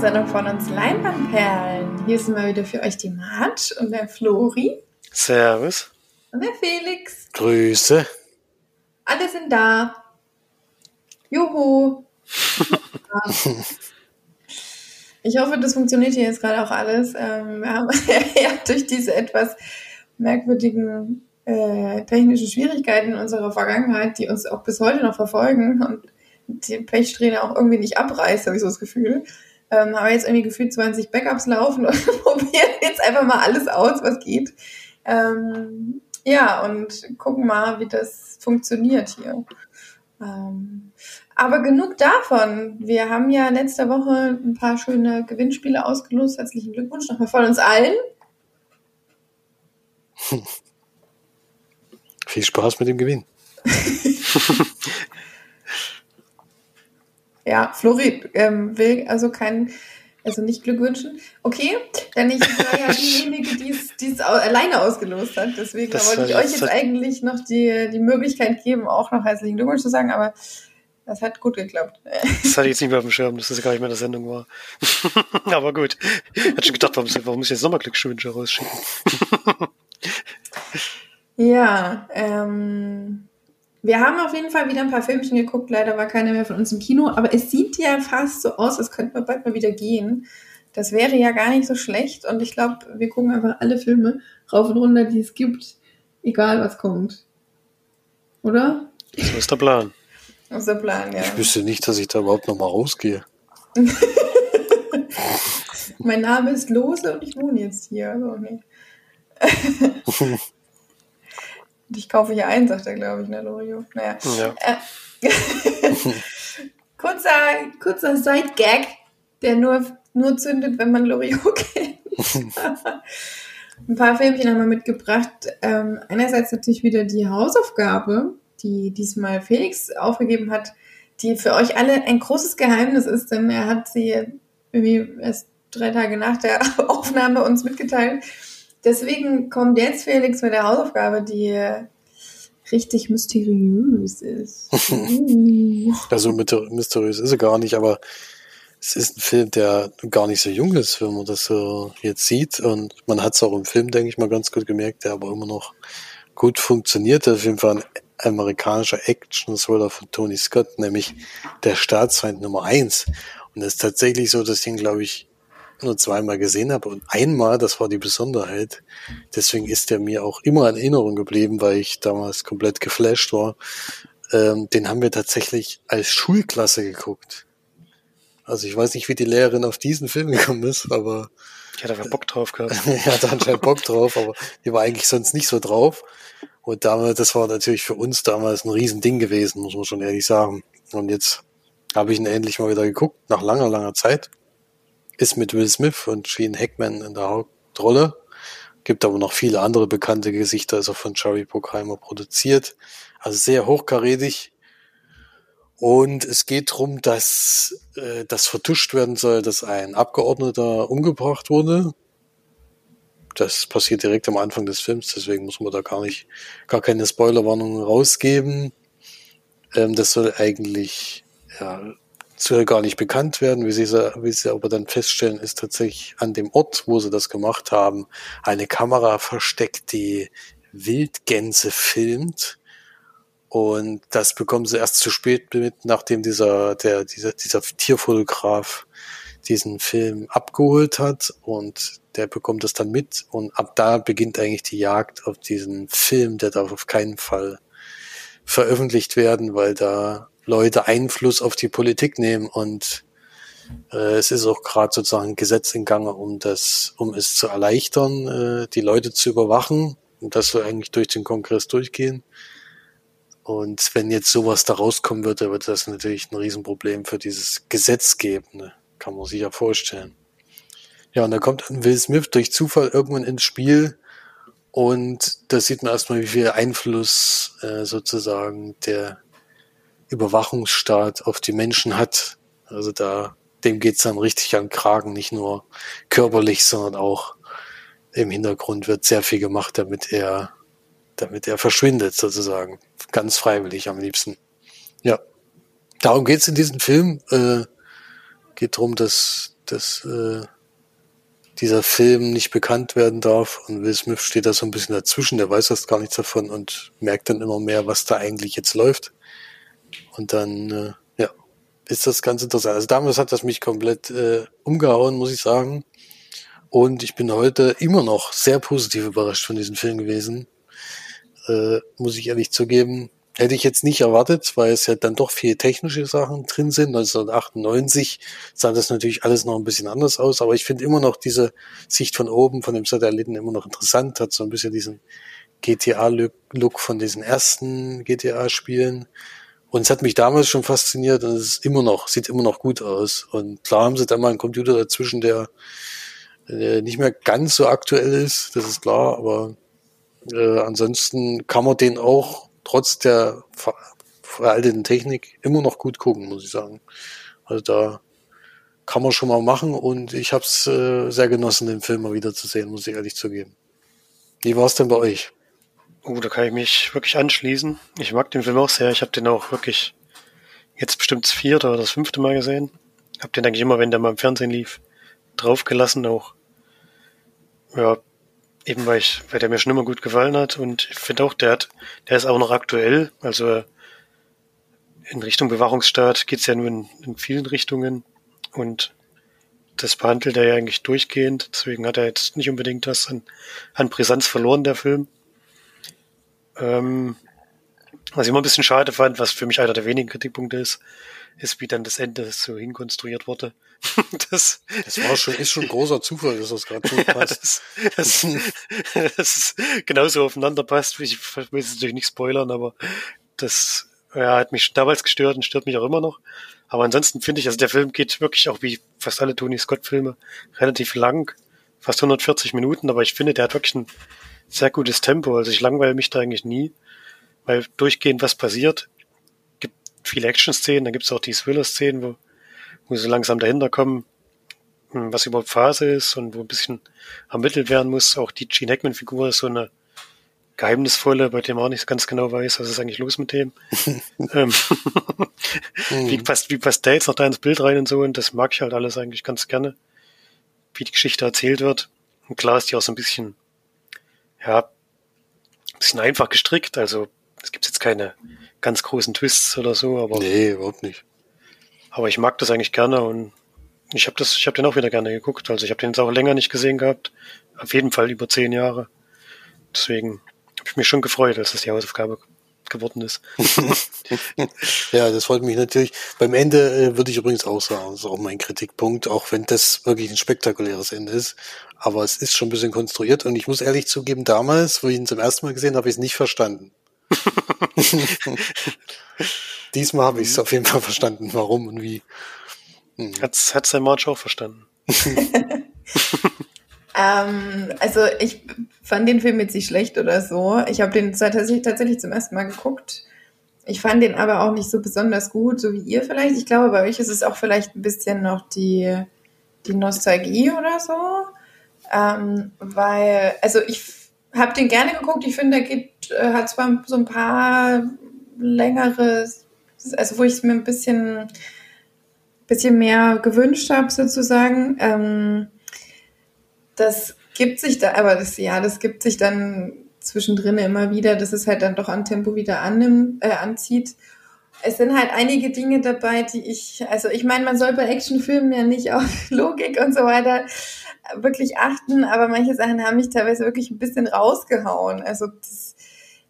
Sendung von uns Leinwandperlen. Hier sind wir wieder für euch die Mart und der Flori. Servus. Und der Felix. Grüße. Alle sind da. Juhu. ich hoffe, das funktioniert hier jetzt gerade auch alles. Ähm, wir haben ja durch diese etwas merkwürdigen äh, technischen Schwierigkeiten in unserer Vergangenheit, die uns auch bis heute noch verfolgen und die Pechsträhne auch irgendwie nicht abreißt, habe ich so das Gefühl. Ähm, habe jetzt irgendwie gefühlt 20 Backups laufen und probieren jetzt einfach mal alles aus, was geht. Ähm, ja, und gucken mal, wie das funktioniert hier. Ähm, aber genug davon. Wir haben ja letzte Woche ein paar schöne Gewinnspiele ausgelost. Herzlichen Glückwunsch nochmal von uns allen. Viel Spaß mit dem Gewinn. ja, Flori ähm, will also kein, also nicht Glück wünschen. Okay, denn ich war ja diejenige, die es alleine ausgelost hat. Deswegen das wollte ich euch jetzt eigentlich noch die, die Möglichkeit geben, auch noch herzlichen Glückwunsch zu sagen, aber das hat gut geklappt. Das hatte ich jetzt nicht mehr auf dem Schirm, dass das gar nicht mehr in der Sendung war. aber gut. Ich hatte schon gedacht, warum, warum muss ich jetzt nochmal Glückswünsche rausschicken? Ja, ähm, wir haben auf jeden Fall wieder ein paar Filmchen geguckt. Leider war keiner mehr von uns im Kino, aber es sieht ja fast so aus, als könnten wir bald mal wieder gehen. Das wäre ja gar nicht so schlecht und ich glaube, wir gucken einfach alle Filme rauf und runter, die es gibt, egal was kommt. Oder? So ist der Plan. Das ist der Plan, ja. Ich wüsste nicht, dass ich da überhaupt noch mal rausgehe. mein Name ist Lose und ich wohne jetzt hier. Also, nee. ich kaufe hier ein, sagt er, glaube ich, ne, Lorio? Naja. Ja. Äh, kurzer, kurzer Side-Gag, der nur, nur zündet, wenn man Loriot kennt. Ein paar Filmchen haben wir mitgebracht. Ähm, einerseits natürlich wieder die Hausaufgabe, die diesmal Felix aufgegeben hat, die für euch alle ein großes Geheimnis ist, denn er hat sie irgendwie erst drei Tage nach der Aufnahme uns mitgeteilt. Deswegen kommt jetzt Felix mit der Hausaufgabe, die richtig mysteriös ist. also mysteriös ist er gar nicht, aber es ist ein Film, der gar nicht so jung ist, wenn man das so jetzt sieht. Und man hat es auch im Film, denke ich mal, ganz gut gemerkt, der aber immer noch gut funktioniert. Das auf jeden Fall ein amerikanischer Action-Thriller von Tony Scott, nämlich der Staatsfeind Nummer eins. Und es ist tatsächlich so, dass ihn, glaube ich, nur zweimal gesehen habe und einmal, das war die Besonderheit. Deswegen ist der mir auch immer in Erinnerung geblieben, weil ich damals komplett geflasht war. Ähm, den haben wir tatsächlich als Schulklasse geguckt. Also ich weiß nicht, wie die Lehrerin auf diesen Film gekommen ist, aber ich hatte einfach Bock drauf gehabt. er hatte anscheinend Bock drauf, aber die war eigentlich sonst nicht so drauf. Und damals, das war natürlich für uns damals ein Riesending gewesen, muss man schon ehrlich sagen. Und jetzt habe ich ihn endlich mal wieder geguckt, nach langer, langer Zeit ist mit Will Smith und Gene Hackman in der Hauptrolle. Gibt aber noch viele andere bekannte Gesichter, auch von Jerry Bruckheimer produziert. Also sehr hochkarätig. Und es geht darum, dass äh, das vertuscht werden soll, dass ein Abgeordneter umgebracht wurde. Das passiert direkt am Anfang des Films, deswegen muss man da gar nicht, gar keine Spoilerwarnungen rausgeben. Ähm, das soll eigentlich ja, soll gar nicht bekannt werden. Wie sie, wie sie aber dann feststellen, ist tatsächlich an dem Ort, wo sie das gemacht haben, eine Kamera versteckt, die Wildgänse filmt. Und das bekommen sie erst zu spät mit, nachdem dieser, der, dieser, dieser Tierfotograf diesen Film abgeholt hat und der bekommt das dann mit und ab da beginnt eigentlich die Jagd auf diesen Film, der darf auf keinen Fall veröffentlicht werden, weil da Leute Einfluss auf die Politik nehmen und äh, es ist auch gerade sozusagen ein Gesetz in Gange, um das, um es zu erleichtern, äh, die Leute zu überwachen. Und das soll eigentlich durch den Kongress durchgehen. Und wenn jetzt sowas da rauskommen würde, wird das natürlich ein Riesenproblem für dieses Gesetz geben. Ne? Kann man sich ja vorstellen. Ja, und da kommt Will Smith durch Zufall irgendwann ins Spiel. Und da sieht man erstmal, wie viel Einfluss äh, sozusagen der Überwachungsstaat auf die Menschen hat. Also da, dem geht's dann richtig an Kragen, nicht nur körperlich, sondern auch im Hintergrund wird sehr viel gemacht, damit er, damit er verschwindet sozusagen. Ganz freiwillig am liebsten. Ja. Darum geht's in diesem Film. Äh, geht darum, dass dass äh, dieser Film nicht bekannt werden darf und Will Smith steht da so ein bisschen dazwischen, der weiß erst gar nichts davon und merkt dann immer mehr, was da eigentlich jetzt läuft. Und dann, äh, ja, ist das ganz interessant. Also damals hat das mich komplett äh, umgehauen, muss ich sagen. Und ich bin heute immer noch sehr positiv überrascht von diesem Film gewesen. Äh, muss ich ehrlich zugeben. Hätte ich jetzt nicht erwartet, weil es ja dann doch viele technische Sachen drin sind. 1998 sah das natürlich alles noch ein bisschen anders aus, aber ich finde immer noch diese Sicht von oben, von dem Satelliten immer noch interessant, hat so ein bisschen diesen GTA-Look von diesen ersten GTA-Spielen. Und es hat mich damals schon fasziniert und es ist immer noch, sieht immer noch gut aus. Und klar haben sie dann mal einen Computer dazwischen, der äh, nicht mehr ganz so aktuell ist, das ist klar, aber äh, ansonsten kann man den auch trotz der ver veralteten Technik immer noch gut gucken, muss ich sagen. Also da kann man schon mal machen und ich habe es äh, sehr genossen, den Film mal wieder zu sehen, muss ich ehrlich zugeben. Wie war es denn bei euch? Oh, da kann ich mich wirklich anschließen. Ich mag den Film auch sehr. Ich habe den auch wirklich jetzt bestimmt das vierte oder das fünfte Mal gesehen. Hab den eigentlich immer, wenn der mal im Fernsehen lief, draufgelassen auch ja, eben weil ich, weil der mir schon immer gut gefallen hat und ich finde auch, der hat, der ist auch noch aktuell. Also in Richtung Bewachungsstaat geht's ja nur in, in vielen Richtungen und das behandelt er ja eigentlich durchgehend. Deswegen hat er jetzt nicht unbedingt was an, an Brisanz verloren, der Film. Ähm, was ich immer ein bisschen schade fand, was für mich einer der wenigen Kritikpunkte ist, ist, wie dann das Ende so hinkonstruiert wurde. das, das war schon, ist schon ein großer Zufall, dass das gerade so passt. Ja, das, das, das ist genauso aufeinander passt. Ich will es natürlich nicht spoilern, aber das ja, hat mich damals gestört und stört mich auch immer noch. Aber ansonsten finde ich, also der Film geht wirklich auch wie fast alle Tony Scott-Filme relativ lang, fast 140 Minuten, aber ich finde, der hat wirklich ein sehr gutes Tempo. Also ich langweile mich da eigentlich nie, weil durchgehend was passiert viele Action-Szenen, dann gibt es auch die Thriller-Szenen, wo, wo sie langsam dahinter kommen, hm, was überhaupt Phase ist und wo ein bisschen ermittelt werden muss. Auch die Gene Hackman-Figur ist so eine geheimnisvolle, bei dem man auch nicht ganz genau weiß, was ist eigentlich los mit dem. ähm, wie, hm. passt, wie passt der jetzt noch da ins Bild rein und so und das mag ich halt alles eigentlich ganz gerne, wie die Geschichte erzählt wird. Und klar ist die auch so ein bisschen, ja, ein bisschen einfach gestrickt, also es gibt jetzt keine ganz großen Twists oder so, aber. Nee, überhaupt nicht. Aber ich mag das eigentlich gerne und ich habe das, ich habe den auch wieder gerne geguckt. Also ich habe den jetzt auch länger nicht gesehen gehabt. Auf jeden Fall über zehn Jahre. Deswegen habe ich mich schon gefreut, als das die Hausaufgabe geworden ist. ja, das freut mich natürlich. Beim Ende äh, würde ich übrigens auch sagen, das ist auch mein Kritikpunkt, auch wenn das wirklich ein spektakuläres Ende ist. Aber es ist schon ein bisschen konstruiert und ich muss ehrlich zugeben, damals, wo ich ihn zum ersten Mal gesehen habe, habe ich es nicht verstanden. Diesmal habe ich es auf jeden Fall verstanden, warum und wie. Hm. Hat's, hat sein March auch verstanden? ähm, also ich fand den Film jetzt nicht schlecht oder so. Ich habe den tatsächlich, zum ersten Mal geguckt. Ich fand den aber auch nicht so besonders gut, so wie ihr vielleicht. Ich glaube, bei euch ist es auch vielleicht ein bisschen noch die, die Nostalgie oder so. Ähm, weil, also ich habe den gerne geguckt. Ich finde, der geht, äh, hat zwar so ein paar längere, also wo ich es mir ein bisschen, bisschen mehr gewünscht habe, sozusagen. Ähm, das gibt sich da, aber das, ja, das gibt sich dann zwischendrin immer wieder, dass es halt dann doch an Tempo wieder annimmt, äh, anzieht. Es sind halt einige Dinge dabei, die ich, also ich meine, man soll bei Actionfilmen ja nicht auf Logik und so weiter wirklich achten, aber manche Sachen haben mich teilweise wirklich ein bisschen rausgehauen. Also das,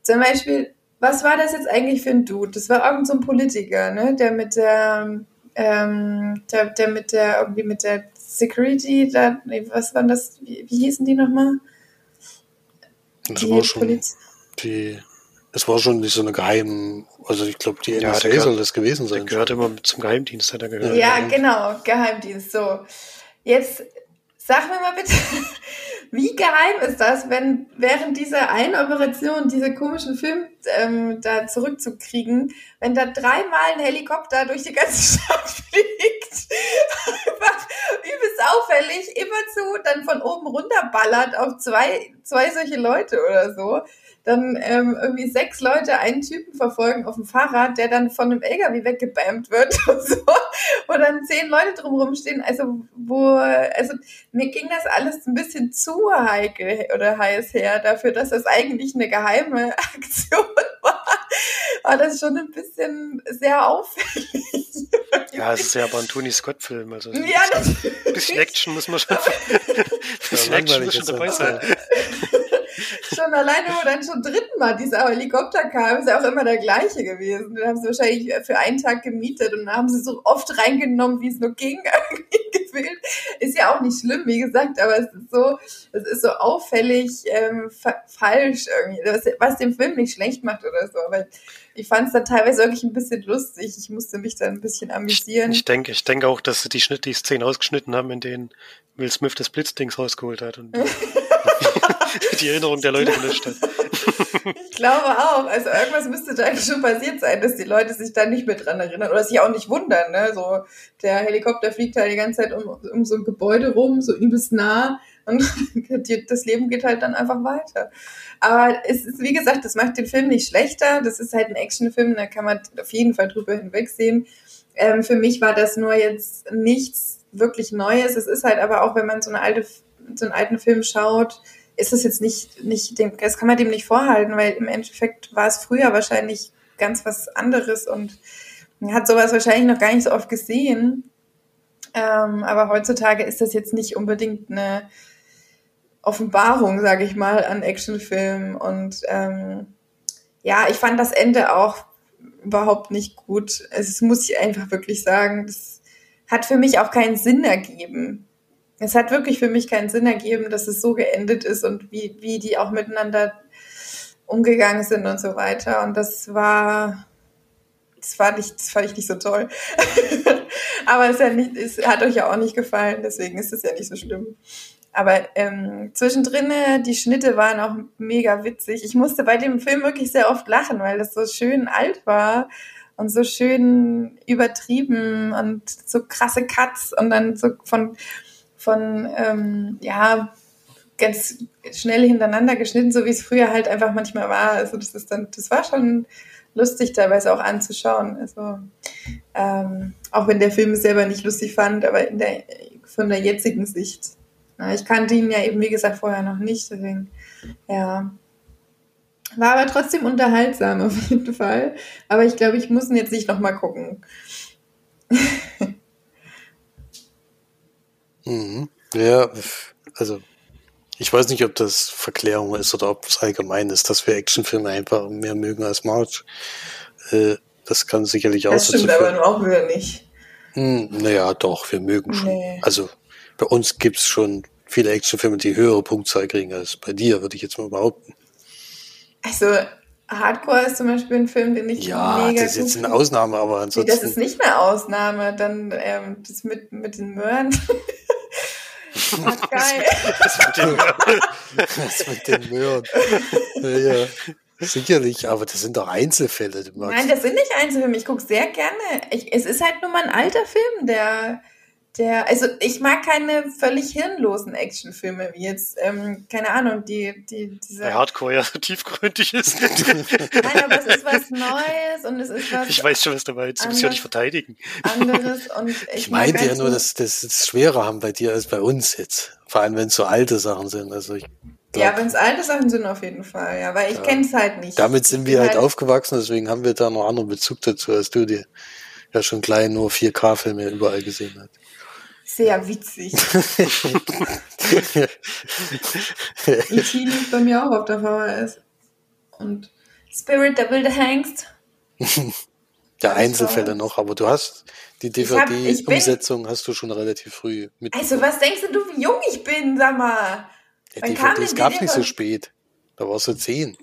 zum Beispiel, was war das jetzt eigentlich für ein Dude? Das war irgend so ein Politiker, ne? Der mit der, ähm, der, der mit der, irgendwie mit der Security, da, nee, was waren das, wie, wie hießen die nochmal? Das die war schon Poliz die, es war schon so eine geheime, also ich glaube, die NSA ja, soll das gewesen sein. Der gehört immer zum Geheimdienst, hat er gehört. Ja, genau, Geheimdienst, so. Jetzt Sag mir mal bitte, wie geheim ist das, wenn während dieser einen Operation, diese komischen Film ähm, da zurückzukriegen, wenn da dreimal ein Helikopter durch die ganze Stadt fliegt? Einfach übelst auffällig, immerzu dann von oben runterballert auf zwei, zwei solche Leute oder so dann ähm, irgendwie sechs Leute einen Typen verfolgen auf dem Fahrrad, der dann von einem LKW weggebammt wird und so, wo dann zehn Leute drumherum stehen. Also, wo, also mir ging das alles ein bisschen zu heikel oder heiß her dafür, dass das eigentlich eine geheime Aktion war. War das schon ein bisschen sehr auffällig. Ja, es ist ja aber ein Tony Scott-Film. Also ja, ein bisschen Action muss man schon, bisschen Action muss schon dabei sein schon alleine, wo dann schon dritten Mal dieser Helikopter kam, ist ja auch immer der gleiche gewesen. Den haben sie wahrscheinlich für einen Tag gemietet und dann haben sie so oft reingenommen, wie es nur ging. Ist ja auch nicht schlimm, wie gesagt, aber es ist so, es ist so auffällig ähm, fa falsch irgendwie, was, was den Film nicht schlecht macht oder so. Aber ich fand es dann teilweise wirklich ein bisschen lustig. Ich musste mich dann ein bisschen amüsieren. Ich, ich denke, ich denke auch, dass sie die Schnitt, die Szenen ausgeschnitten haben, in denen Will Smith das Blitzdings rausgeholt hat und die Erinnerung der Leute gelöscht hat. ich glaube auch. Also irgendwas müsste da eigentlich schon passiert sein, dass die Leute sich da nicht mehr dran erinnern oder sich auch nicht wundern. Ne? So der Helikopter fliegt halt die ganze Zeit um, um so ein Gebäude rum, so übelst nah und das Leben geht halt dann einfach weiter. Aber es ist, wie gesagt, das macht den Film nicht schlechter. Das ist halt ein Actionfilm, da kann man auf jeden Fall drüber hinwegsehen. Ähm, für mich war das nur jetzt nichts wirklich Neues. Es ist halt aber auch, wenn man so eine alte, so einen alten Film schaut, ist es jetzt nicht, nicht dem, das kann man dem nicht vorhalten, weil im Endeffekt war es früher wahrscheinlich ganz was anderes und man hat sowas wahrscheinlich noch gar nicht so oft gesehen. Ähm, aber heutzutage ist das jetzt nicht unbedingt eine Offenbarung, sage ich mal, an Actionfilmen. Und ähm, ja, ich fand das Ende auch überhaupt nicht gut. Es muss ich einfach wirklich sagen, das hat für mich auch keinen Sinn ergeben es hat wirklich für mich keinen Sinn ergeben, dass es so geendet ist und wie, wie die auch miteinander umgegangen sind und so weiter. Und das war, das war nicht, das fand ich nicht so toll. Aber es, ja nicht, es hat euch ja auch nicht gefallen, deswegen ist es ja nicht so schlimm. Aber ähm, zwischendrin, die Schnitte waren auch mega witzig. Ich musste bei dem Film wirklich sehr oft lachen, weil das so schön alt war und so schön übertrieben und so krasse Cuts und dann so von von, ähm, ja, ganz schnell hintereinander geschnitten, so wie es früher halt einfach manchmal war. Also das ist dann, das war schon lustig teilweise auch anzuschauen. Also ähm, auch wenn der Film es selber nicht lustig fand, aber der, von der jetzigen Sicht. Ich kannte ihn ja eben, wie gesagt, vorher noch nicht, deswegen, ja. War aber trotzdem unterhaltsam auf jeden Fall. Aber ich glaube, ich muss ihn jetzt nicht nochmal gucken. Mhm. Ja, also ich weiß nicht, ob das Verklärung ist oder ob es allgemein ist, dass wir Actionfilme einfach mehr mögen als March. Äh, das kann sicherlich auch Das stimmt aber nur auch wieder nicht. Hm, naja, doch, wir mögen schon. Nee. Also bei uns gibt's schon viele Actionfilme, die höhere Punktzahl kriegen als bei dir, würde ich jetzt mal behaupten. Also Hardcore ist zum Beispiel ein Film, den ich ja, mega das ist jetzt eine Ausnahme, aber ansonsten. Nee, das ist nicht eine Ausnahme. Dann ähm, das mit mit den Möhren. Ach, geil. Das mit den Möhren. Das mit den Möhren. Ja, ja. Sicherlich, aber das sind doch Einzelfälle. Nein, das sind nicht Einzelfilme. Ich gucke sehr gerne. Ich, es ist halt nur mal ein alter Film, der der, also ich mag keine völlig hirnlosen Actionfilme, wie jetzt, ähm, keine Ahnung, die, die, diese. Der Hardcore ja so tiefgründig ist. Nein, aber es ist was Neues und es ist was. Ich weiß schon, was du meinst. Du musst ja nicht verteidigen. Anderes und ich, ich meinte ja nur, dass das es schwerer haben bei dir als bei uns jetzt. Vor allem, wenn es so alte Sachen sind. Also ich Glaub, ja, wenn es alte Sachen sind, auf jeden Fall, ja, weil ich ja. kenne es halt nicht. Damit sind wir halt, halt aufgewachsen, deswegen haben wir da noch anderen Bezug dazu, als du dir ja schon klein nur 4K-Filme überall gesehen hast sehr witzig. E.T. liegt bei mir auch auf der VHS. Und Spirit, der wilde Hengst. ja, Einzelfälle noch, aber du hast die DVD-Umsetzung hast du schon relativ früh mit. Also, was denkst du, wie jung ich bin, sag mal? Ja, DVDs gab es nicht so spät. Da warst du zehn.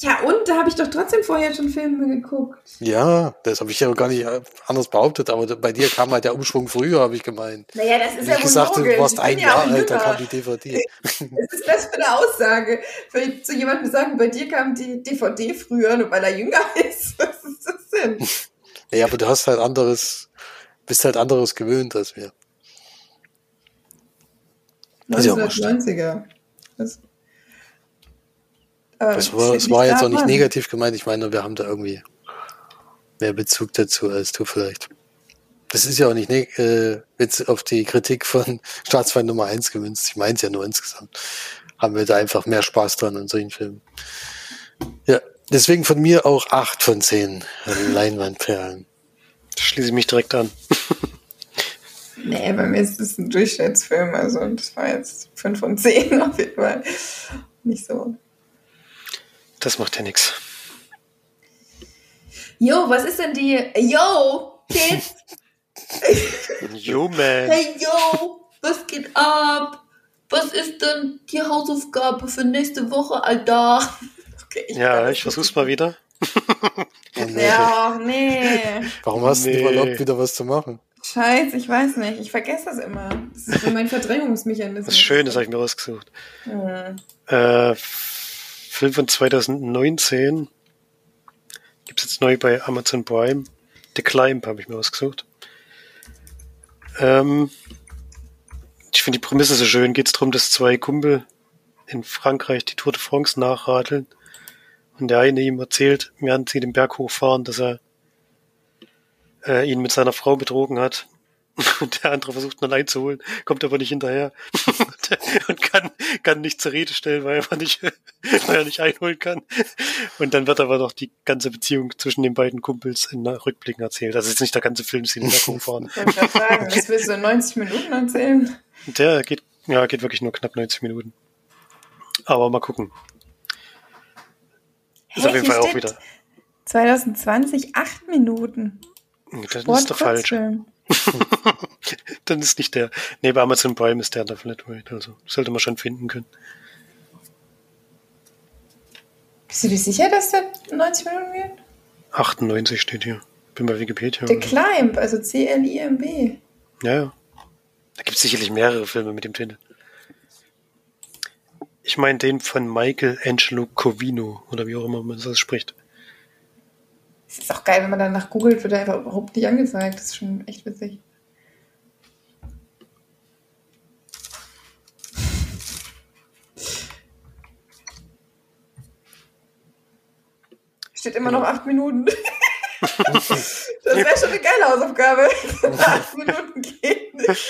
Ja, und da habe ich doch trotzdem vorher schon Filme geguckt. Ja, das habe ich ja gar nicht anders behauptet, aber bei dir kam halt der Umschwung früher, habe ich gemeint. Naja, das ist Wie ja ich gesagt, logisch. du warst ein ja Jahr alt, da kam die DVD. Was ist das für eine Aussage? Für, zu jemandem sagen, bei dir kam die DVD früher, nur weil er jünger ist. Was ist das denn? Naja, aber du hast halt anderes bist halt anderes gewöhnt als wir. Das ist ja 90er. Das, das war, das war jetzt auch nicht negativ gemeint. Ich meine, wir haben da irgendwie mehr Bezug dazu als du vielleicht. Das ist ja auch nicht äh, jetzt auf die Kritik von Staatsfeind Nummer 1 gemünzt. Ich meine es ja nur insgesamt. Haben wir da einfach mehr Spaß dran an solchen Filmen. Ja, deswegen von mir auch 8 von 10 Leinwandperlen. Da schließe ich mich direkt an. nee, bei mir ist es ein Durchschnittsfilm. Also das war jetzt 5 von 10 auf jeden Fall. Nicht so. Das macht ja nichts. Yo, was ist denn die. Yo, Kids! yo, man. Hey, yo, was geht ab? Was ist denn die Hausaufgabe für nächste Woche, Alter? Okay, ich ja, ich versuch's mal wieder. nee. Ja, nee. Warum hast nee. du erlaubt, wieder was zu machen? Scheiße, ich weiß nicht. Ich vergesse das immer. Das ist so mein Verdrängungsmechanismus. Das ist schön, das habe ich mir rausgesucht. Mhm. Äh, Film von 2019 gibt es jetzt neu bei Amazon Prime. The Climb habe ich mir ausgesucht. Ähm, ich finde die Prämisse so schön. Geht es darum, dass zwei Kumpel in Frankreich die Tour de France nachradeln. Und der eine ihm erzählt, während sie den Berg hochfahren, dass er äh, ihn mit seiner Frau betrogen hat. Und der andere versucht ihn allein zu holen, kommt aber nicht hinterher und kann, kann nicht zur Rede stellen, weil er nicht, weil er nicht einholen kann. Und dann wird aber noch die ganze Beziehung zwischen den beiden Kumpels in Rückblicken erzählt. Also jetzt nicht der ganze Film, den da rumfahren. Ich wollte sagen, das willst du in 90 Minuten erzählen? Der geht, ja, geht wirklich nur knapp 90 Minuten. Aber mal gucken. Ist hey, auf jeden Fall auch wieder. 2020 acht Minuten. Das Sport ist doch falsch. Dann ist nicht der. Nee, bei Amazon Prime ist der der Flatrate, also sollte man schon finden können. Bist du dir sicher, dass der 90 Minuten geht? 98 steht hier. Bin bei Wikipedia. The Climb, also C-L-I-M-B. Ja, ja. Da gibt es sicherlich mehrere Filme mit dem Titel. Ich meine den von Michael Angelo Covino oder wie auch immer man das spricht. Es ist auch geil, wenn man danach googelt, wird er einfach überhaupt nicht angezeigt. Das ist schon echt witzig. Steht immer noch acht Minuten. das wäre schon eine geile Hausaufgabe. acht Minuten geht nicht.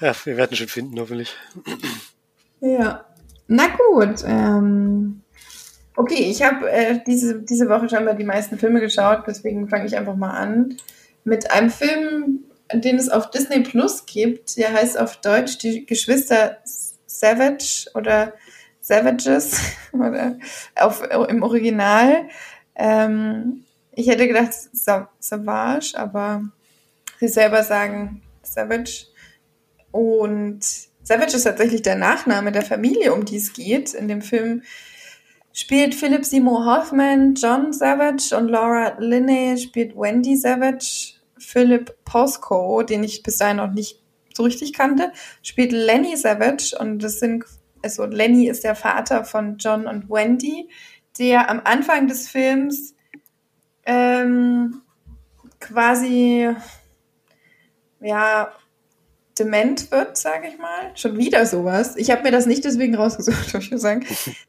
ja, wir werden schon finden, hoffentlich. Ja. Na gut. Ähm, Okay, ich habe äh, diese, diese Woche scheinbar die meisten Filme geschaut, deswegen fange ich einfach mal an mit einem Film, den es auf Disney Plus gibt. Der heißt auf Deutsch Die Geschwister Savage oder Savages oder auf, im Original. Ähm, ich hätte gedacht Savage, aber sie selber sagen Savage. Und Savage ist tatsächlich der Nachname der Familie, um die es geht. In dem Film spielt Philip Seymour Hoffman, John Savage und Laura Linney spielt Wendy Savage. Philip Posco, den ich bis dahin noch nicht so richtig kannte, spielt Lenny Savage und das sind, also Lenny ist der Vater von John und Wendy, der am Anfang des Films ähm, quasi ja dement wird, sage ich mal. Schon wieder sowas. Ich habe mir das nicht deswegen rausgesucht, würde ich sagen.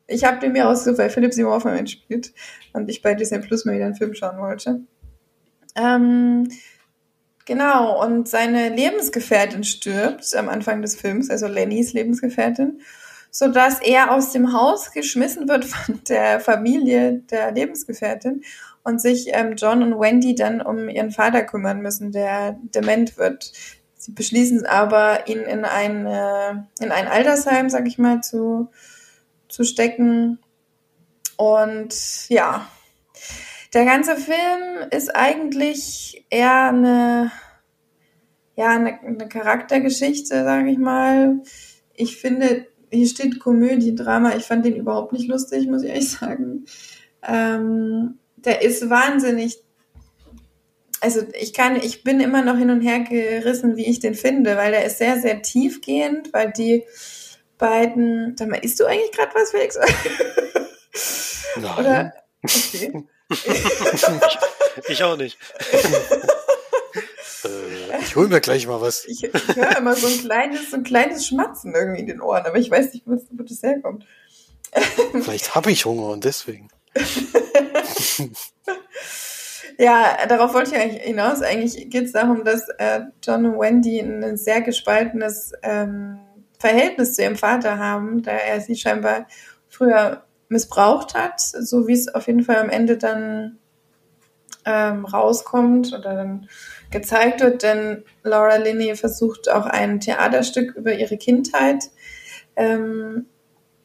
Ich habe den mir rausgesucht, weil Philipp Simon Hoffmann spielt und ich bei Disney Plus mal wieder einen Film schauen wollte. Ähm, genau, und seine Lebensgefährtin stirbt am Anfang des Films, also Lennys Lebensgefährtin, sodass er aus dem Haus geschmissen wird von der Familie der Lebensgefährtin und sich ähm, John und Wendy dann um ihren Vater kümmern müssen, der dement wird. Sie beschließen aber, ihn in ein, äh, in ein Altersheim, sag ich mal, zu, zu stecken. Und ja, der ganze Film ist eigentlich eher eine, ja, eine, eine Charaktergeschichte, sag ich mal. Ich finde, hier steht Komödie, Drama. Ich fand den überhaupt nicht lustig, muss ich ehrlich sagen. Ähm, der ist wahnsinnig also ich kann, ich bin immer noch hin und her gerissen, wie ich den finde, weil der ist sehr, sehr tiefgehend, weil die beiden, sag mal, isst du eigentlich gerade was, Felix? Nein. Oder? Okay. ich, ich auch nicht. Ich hol mir gleich mal was. Ich, ich höre immer so ein kleines, so ein kleines Schmatzen irgendwie in den Ohren, aber ich weiß nicht, wo das herkommt. Vielleicht habe ich Hunger und deswegen. ja, darauf wollte ich eigentlich hinaus. Eigentlich geht es darum, dass äh, John und Wendy ein sehr gespaltenes ähm, Verhältnis zu ihrem Vater haben, da er sie scheinbar früher missbraucht hat, so wie es auf jeden Fall am Ende dann ähm, rauskommt oder dann gezeigt wird, denn Laura Linney versucht auch ein Theaterstück über ihre Kindheit ähm,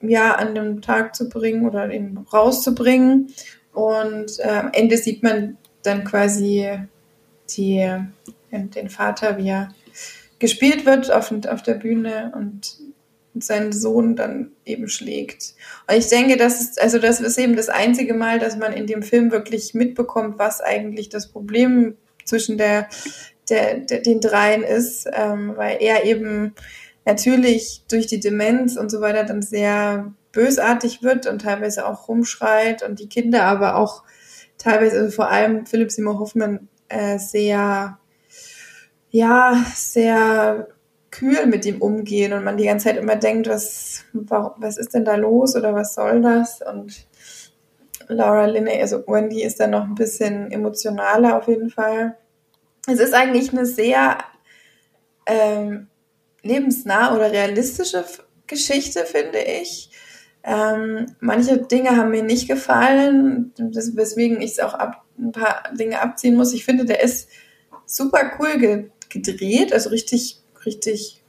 ja an dem Tag zu bringen oder eben rauszubringen. Und äh, am Ende sieht man dann quasi die, den Vater, wie er gespielt wird auf, auf der Bühne und seinen Sohn dann eben schlägt. Und ich denke, das ist, also das ist eben das einzige Mal, dass man in dem Film wirklich mitbekommt, was eigentlich das Problem zwischen der, der, der den dreien ist, ähm, weil er eben natürlich durch die Demenz und so weiter dann sehr bösartig wird und teilweise auch rumschreit und die Kinder aber auch teilweise, also vor allem Philipp Simon Hoffmann, äh, sehr, ja, sehr kühl mit ihm umgehen und man die ganze Zeit immer denkt, was, was ist denn da los oder was soll das? Und Laura Linney, also Wendy ist dann noch ein bisschen emotionaler auf jeden Fall. Es ist eigentlich eine sehr ähm, lebensnah oder realistische Geschichte, finde ich. Ähm, manche Dinge haben mir nicht gefallen, weswegen ich auch ab, ein paar Dinge abziehen muss. Ich finde, der ist super cool ge gedreht, also richtig richtig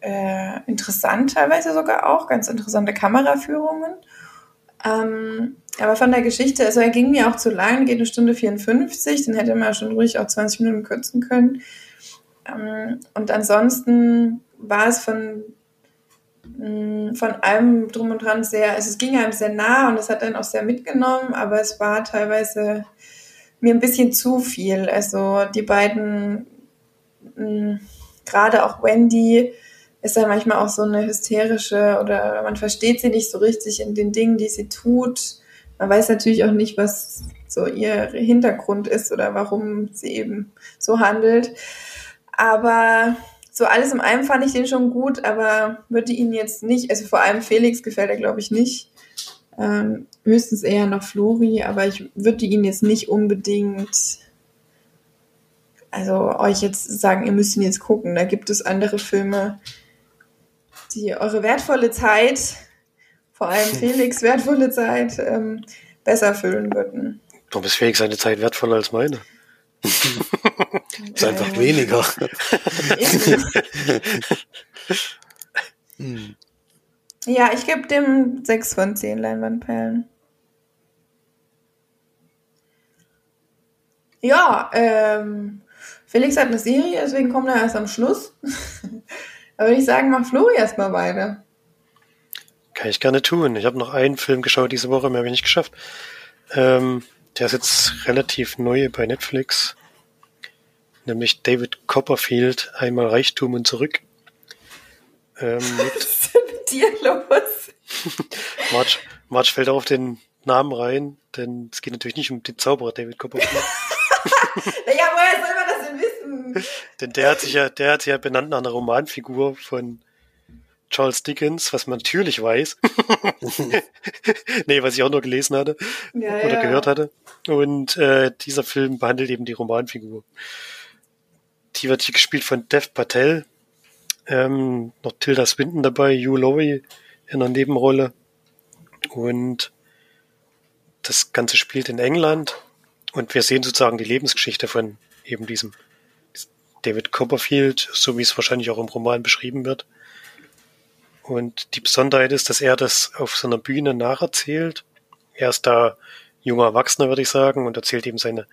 äh, interessant teilweise sogar auch, ganz interessante Kameraführungen. Ähm, aber von der Geschichte, also er ging mir auch zu lang, geht eine Stunde 54, den hätte man schon ruhig auch 20 Minuten kürzen können. Ähm, und ansonsten war es von, von allem drum und dran sehr, also es ging einem sehr nah und es hat dann auch sehr mitgenommen, aber es war teilweise mir ein bisschen zu viel. Also die beiden gerade auch Wendy ist ja manchmal auch so eine hysterische oder man versteht sie nicht so richtig in den Dingen, die sie tut. Man weiß natürlich auch nicht, was so ihr Hintergrund ist oder warum sie eben so handelt. Aber so alles in allem fand ich den schon gut, aber würde ihn jetzt nicht, also vor allem Felix gefällt er, glaube ich, nicht. Ähm, höchstens eher noch Flori, aber ich würde ihn jetzt nicht unbedingt also euch jetzt sagen, ihr müsst ihn jetzt gucken. Da gibt es andere Filme, die eure wertvolle Zeit, vor allem Felix wertvolle Zeit, ähm, besser füllen würden. Warum ist Felix seine Zeit wertvoller als meine? ist einfach weniger. ja, ich gebe dem 6 von 10 Leinwandperlen. Ja, ähm, Felix hat eine Serie, deswegen kommt er erst am Schluss. da würde ich sagen, mach Flori erstmal weiter. Kann ich gerne tun. Ich habe noch einen Film geschaut diese Woche, mehr habe ich nicht geschafft. Ähm, der ist jetzt relativ neu bei Netflix. Nämlich David Copperfield, einmal Reichtum und zurück. Ähm, Was ist denn mit dir los? March, March fällt auf den Namen rein, denn es geht natürlich nicht um den Zauberer David Copperfield. ja, woher soll man das denn wissen? Denn der hat sich ja, der hat sich ja benannt nach einer Romanfigur von Charles Dickens, was man natürlich weiß. nee, was ich auch nur gelesen hatte ja, oder ja. gehört hatte. Und äh, dieser Film behandelt eben die Romanfigur. Die wird hier gespielt von Dev Patel. Ähm, noch Tilda Swinton dabei, Hugh Laurie in einer Nebenrolle. Und das Ganze spielt in England. Und wir sehen sozusagen die Lebensgeschichte von eben diesem David Copperfield, so wie es wahrscheinlich auch im Roman beschrieben wird. Und die Besonderheit ist, dass er das auf seiner Bühne nacherzählt. Er ist da junger Erwachsener, würde ich sagen, und erzählt eben seine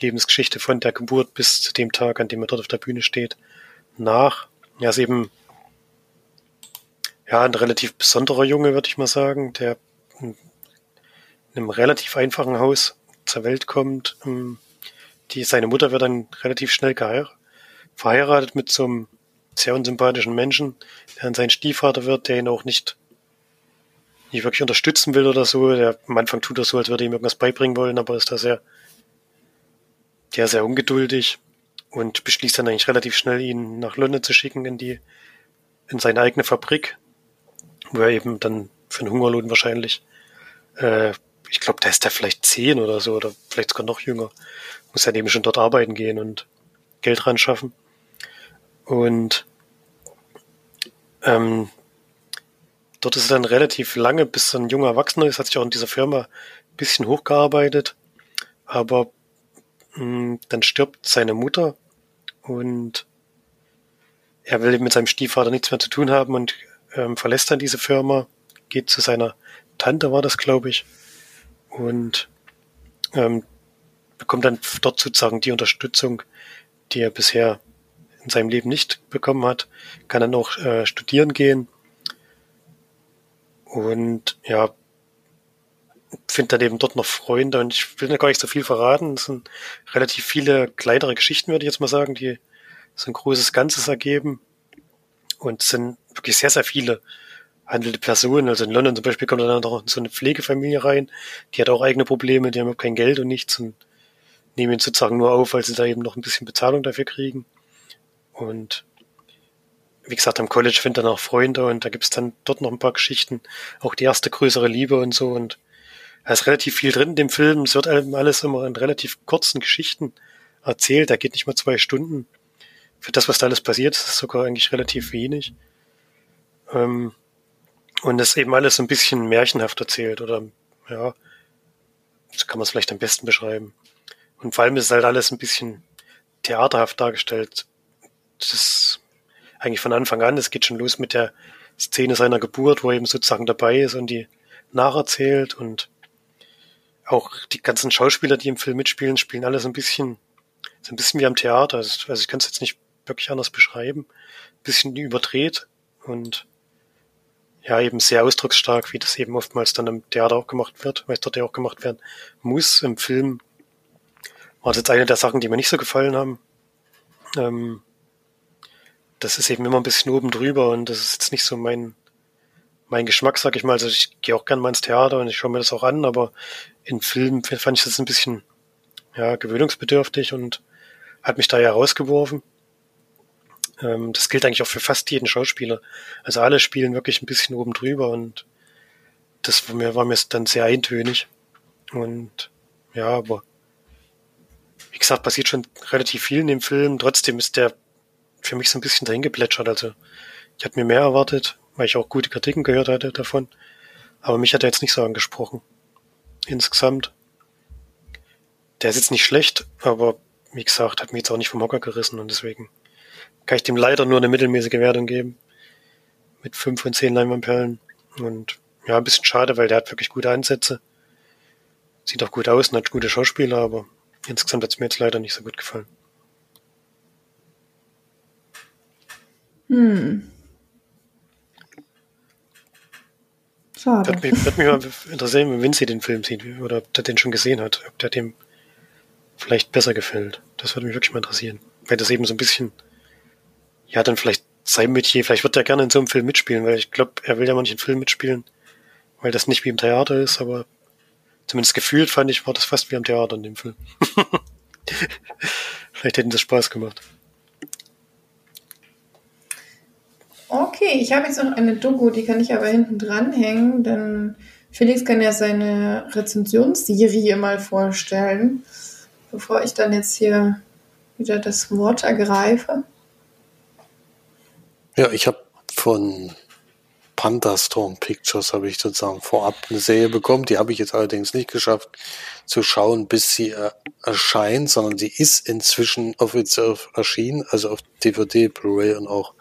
Lebensgeschichte von der Geburt bis zu dem Tag, an dem er dort auf der Bühne steht, nach. Er ist eben ja ein relativ besonderer Junge, würde ich mal sagen, der in einem relativ einfachen Haus zur Welt kommt. Ähm, die, seine Mutter wird dann relativ schnell verheiratet mit so einem sehr unsympathischen Menschen, der dann sein Stiefvater wird, der ihn auch nicht, nicht wirklich unterstützen will oder so. Der am Anfang tut er so, als würde ihm irgendwas beibringen wollen, aber ist da sehr, der sehr ungeduldig. und beschließt dann eigentlich relativ schnell, ihn nach London zu schicken in die, in seine eigene Fabrik, wo er eben dann für einen Hungerlohn wahrscheinlich, äh, ich glaube, da ist er vielleicht zehn oder so, oder vielleicht sogar noch jünger, muss er eben schon dort arbeiten gehen und Geld ran schaffen. Und ähm, dort ist er dann relativ lange, bis er ein junger Erwachsener ist, hat sich auch in dieser Firma ein bisschen hochgearbeitet. Aber mh, hm, dann stirbt seine Mutter und er will mit seinem Stiefvater nichts mehr zu tun haben und ähm, verlässt dann diese Firma, geht zu seiner Tante, war das, glaube ich, und ähm, bekommt dann dort sozusagen die Unterstützung, die er bisher in seinem Leben nicht bekommen hat, kann dann auch äh, studieren gehen und ja, finde dann eben dort noch Freunde und ich will da gar nicht so viel verraten. Es sind relativ viele kleinere Geschichten, würde ich jetzt mal sagen, die so ein großes Ganzes ergeben. Und es sind wirklich sehr, sehr viele handelte Personen. Also in London zum Beispiel kommt dann noch so eine Pflegefamilie rein, die hat auch eigene Probleme, die haben auch kein Geld und nichts und nehmen ihn sozusagen nur auf, weil sie da eben noch ein bisschen Bezahlung dafür kriegen. Und wie gesagt, am College findet er noch Freunde und da gibt's dann dort noch ein paar Geschichten, auch die erste größere Liebe und so und da ist relativ viel drin in dem Film. Es wird alles immer in relativ kurzen Geschichten erzählt. Da geht nicht mal zwei Stunden. Für das, was da alles passiert, ist es sogar eigentlich relativ wenig. Ähm, und es ist eben alles ein bisschen märchenhaft erzählt oder ja, so kann man es vielleicht am besten beschreiben. Und vor allem ist es halt alles ein bisschen theaterhaft dargestellt. Das eigentlich von Anfang an. Es geht schon los mit der Szene seiner Geburt, wo er eben sozusagen dabei ist und die nacherzählt und auch die ganzen Schauspieler, die im Film mitspielen, spielen alles ein bisschen, so ein bisschen wie am Theater. Also ich kann es jetzt nicht wirklich anders beschreiben. Ein bisschen überdreht und ja, eben sehr ausdrucksstark, wie das eben oftmals dann im Theater auch gemacht wird, weil es dort ja auch gemacht werden muss. Im Film war das jetzt eine der Sachen, die mir nicht so gefallen haben. Ähm, das ist eben immer ein bisschen oben drüber und das ist jetzt nicht so mein, mein Geschmack, sag ich mal. Also ich gehe auch gern mal ins Theater und ich schaue mir das auch an, aber in Filmen fand ich das ein bisschen ja, gewöhnungsbedürftig und hat mich da ja rausgeworfen. Ähm, das gilt eigentlich auch für fast jeden Schauspieler. Also alle spielen wirklich ein bisschen oben drüber und das war mir, war mir dann sehr eintönig. Und ja, aber wie gesagt, passiert schon relativ viel in dem Film. Trotzdem ist der für mich so ein bisschen dahin geplätschert. Also ich hatte mir mehr erwartet, weil ich auch gute Kritiken gehört hatte davon. Aber mich hat er jetzt nicht so angesprochen. Insgesamt. Der ist jetzt nicht schlecht, aber wie gesagt, hat mich jetzt auch nicht vom Hocker gerissen und deswegen kann ich dem leider nur eine mittelmäßige Wertung geben. Mit fünf von zehn Leinwandperlen. Und ja, ein bisschen schade, weil der hat wirklich gute Ansätze. Sieht auch gut aus und hat gute Schauspieler, aber insgesamt hat es mir jetzt leider nicht so gut gefallen. Hm. Schade. Würde mich, würde mich mal interessieren, wenn Vinci den Film sieht oder ob der den schon gesehen hat, ob der dem vielleicht besser gefällt. Das würde mich wirklich mal interessieren. Weil das eben so ein bisschen, ja, dann vielleicht sein Metier, vielleicht wird er gerne in so einem Film mitspielen, weil ich glaube, er will ja manchen Film mitspielen, weil das nicht wie im Theater ist, aber zumindest gefühlt fand ich, war das fast wie im Theater in dem Film. vielleicht hätten das Spaß gemacht. Okay, ich habe jetzt noch eine Doku, die kann ich aber hinten dranhängen, denn Felix kann ja seine Rezensionsserie mal vorstellen, bevor ich dann jetzt hier wieder das Wort ergreife. Ja, ich habe von Pandastorm Pictures habe ich sozusagen vorab eine Serie bekommen. Die habe ich jetzt allerdings nicht geschafft zu schauen, bis sie äh, erscheint, sondern sie ist inzwischen offiziell erschienen, also auf DVD, Blu-ray und auch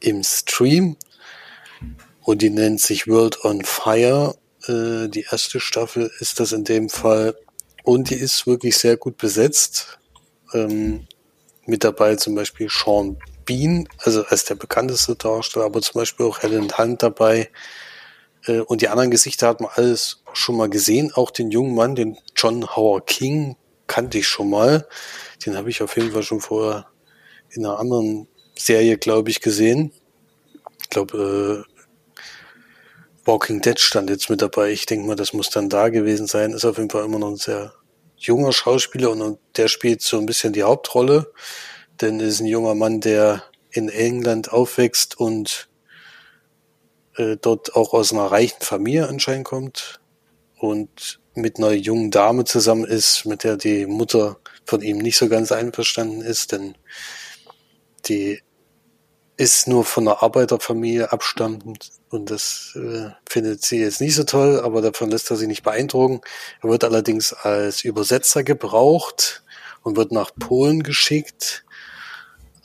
im Stream und die nennt sich World on Fire. Äh, die erste Staffel ist das in dem Fall und die ist wirklich sehr gut besetzt. Ähm, mit dabei zum Beispiel Sean Bean, also als der bekannteste Darsteller, aber zum Beispiel auch Helen Hunt dabei. Äh, und die anderen Gesichter hat man alles schon mal gesehen. Auch den jungen Mann, den John Howard King, kannte ich schon mal. Den habe ich auf jeden Fall schon vorher in einer anderen Serie, glaube ich, gesehen. Ich glaube, äh, Walking Dead stand jetzt mit dabei. Ich denke mal, das muss dann da gewesen sein. Ist auf jeden Fall immer noch ein sehr junger Schauspieler und der spielt so ein bisschen die Hauptrolle, denn ist ein junger Mann, der in England aufwächst und äh, dort auch aus einer reichen Familie anscheinend kommt und mit einer jungen Dame zusammen ist, mit der die Mutter von ihm nicht so ganz einverstanden ist, denn die ist nur von einer Arbeiterfamilie abstammend und das äh, findet sie jetzt nicht so toll, aber davon lässt er sich nicht beeindrucken. Er wird allerdings als Übersetzer gebraucht und wird nach Polen geschickt,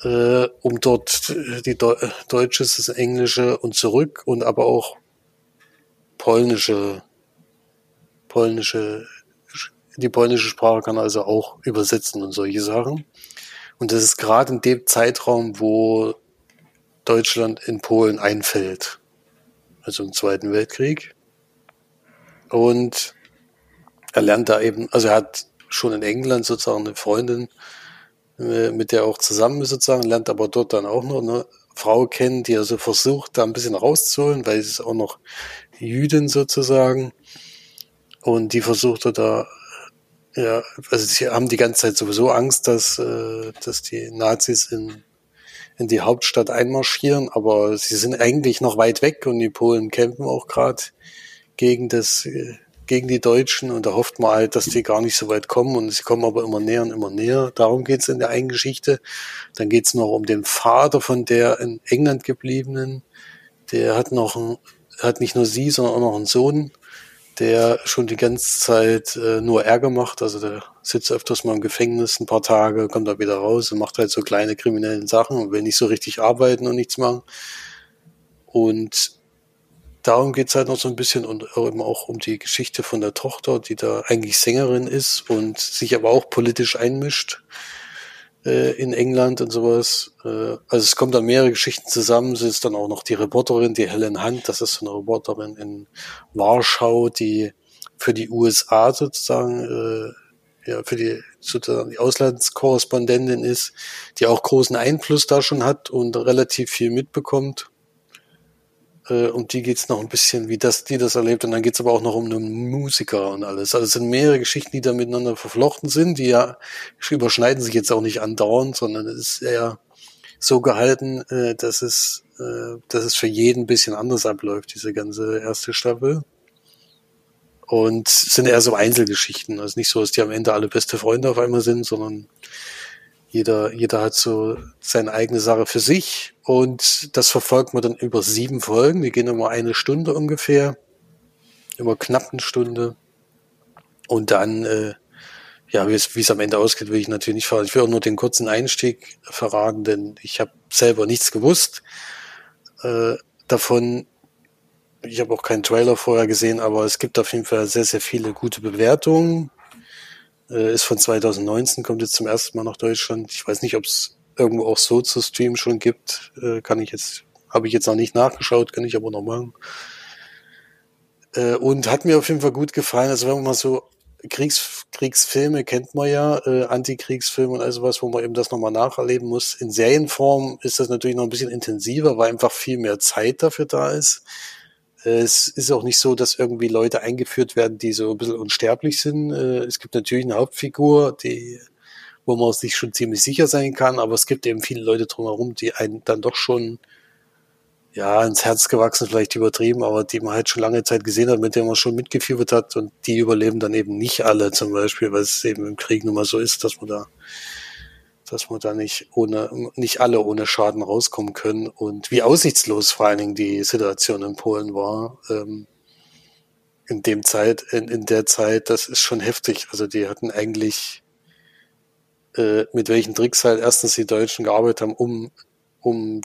äh, um dort äh, die Deu Deutsche, das Englische und zurück und aber auch polnische, polnische, die polnische Sprache kann also auch übersetzen und solche Sachen. Und das ist gerade in dem Zeitraum, wo Deutschland in Polen einfällt. Also im Zweiten Weltkrieg. Und er lernt da eben, also er hat schon in England sozusagen eine Freundin, äh, mit der er auch zusammen ist sozusagen, lernt aber dort dann auch noch eine Frau kennen, die er so versucht, da ein bisschen rauszuholen, weil sie ist auch noch Jüdin sozusagen. Und die versucht er da, ja, also sie haben die ganze Zeit sowieso Angst, dass, äh, dass die Nazis in in die Hauptstadt einmarschieren, aber sie sind eigentlich noch weit weg und die Polen kämpfen auch gerade gegen das gegen die Deutschen und da hofft man halt, dass die gar nicht so weit kommen und sie kommen aber immer näher und immer näher. Darum geht's in der einen Geschichte. Dann geht's noch um den Vater von der in England gebliebenen. Der hat noch ein, hat nicht nur sie, sondern auch noch einen Sohn der schon die ganze Zeit äh, nur Ärger macht. Also der sitzt öfters mal im Gefängnis ein paar Tage, kommt da wieder raus und macht halt so kleine kriminellen Sachen und will nicht so richtig arbeiten und nichts machen. Und darum geht's halt noch so ein bisschen und eben auch um die Geschichte von der Tochter, die da eigentlich Sängerin ist und sich aber auch politisch einmischt äh, in England und sowas. Äh, also es kommen dann mehrere Geschichten zusammen. Es ist dann auch noch die Reporterin, die Helen Hunt, das ist so eine Reporterin in Warschau, die für die USA sozusagen, äh, ja, für die sozusagen die Auslandskorrespondentin ist, die auch großen Einfluss da schon hat und relativ viel mitbekommt äh, um die geht's noch ein bisschen, wie das, die das erlebt. Und dann geht's aber auch noch um einen Musiker und alles. Also es sind mehrere Geschichten, die da miteinander verflochten sind, die ja überschneiden sich jetzt auch nicht andauernd, sondern es ist eher so gehalten, äh, dass es, äh, dass es für jeden ein bisschen anders abläuft, diese ganze erste Staffel. Und sind eher so Einzelgeschichten. Also nicht so, dass die am Ende alle beste Freunde auf einmal sind, sondern jeder, jeder hat so seine eigene Sache für sich und das verfolgt man dann über sieben Folgen. Die gehen immer eine Stunde ungefähr, immer knapp eine Stunde. Und dann, äh, ja, wie es, am Ende ausgeht, will ich natürlich nicht verraten. Ich will auch nur den kurzen Einstieg verraten, denn ich habe selber nichts gewusst äh, davon. Ich habe auch keinen Trailer vorher gesehen, aber es gibt auf jeden Fall sehr, sehr viele gute Bewertungen äh, ist von 2019, kommt jetzt zum ersten Mal nach Deutschland. Ich weiß nicht, ob es irgendwo auch so zu streamen schon gibt. Äh, kann ich jetzt, habe ich jetzt noch nicht nachgeschaut, kann ich aber noch machen. Äh, und hat mir auf jeden Fall gut gefallen. Also wenn man mal so Kriegs, Kriegsfilme kennt man ja, äh, Antikriegsfilme und all sowas, wo man eben das nochmal nacherleben muss. In Serienform ist das natürlich noch ein bisschen intensiver, weil einfach viel mehr Zeit dafür da ist. Es ist auch nicht so, dass irgendwie Leute eingeführt werden, die so ein bisschen unsterblich sind. Äh, es gibt natürlich eine Hauptfigur, die, wo man sich schon ziemlich sicher sein kann, aber es gibt eben viele Leute drumherum, die einen dann doch schon ja, ins Herz gewachsen, vielleicht übertrieben, aber die man halt schon lange Zeit gesehen hat, mit denen man schon mitgefiebert hat und die überleben dann eben nicht alle zum Beispiel, weil es eben im Krieg nun mal so ist, dass man da dass man da nicht ohne, nicht alle ohne Schaden rauskommen können und wie aussichtslos vor allen Dingen die Situation in Polen war. Ähm, in dem Zeit, in, in der Zeit, das ist schon heftig. Also die hatten eigentlich äh, mit welchen Tricks halt erstens die Deutschen gearbeitet haben, um, um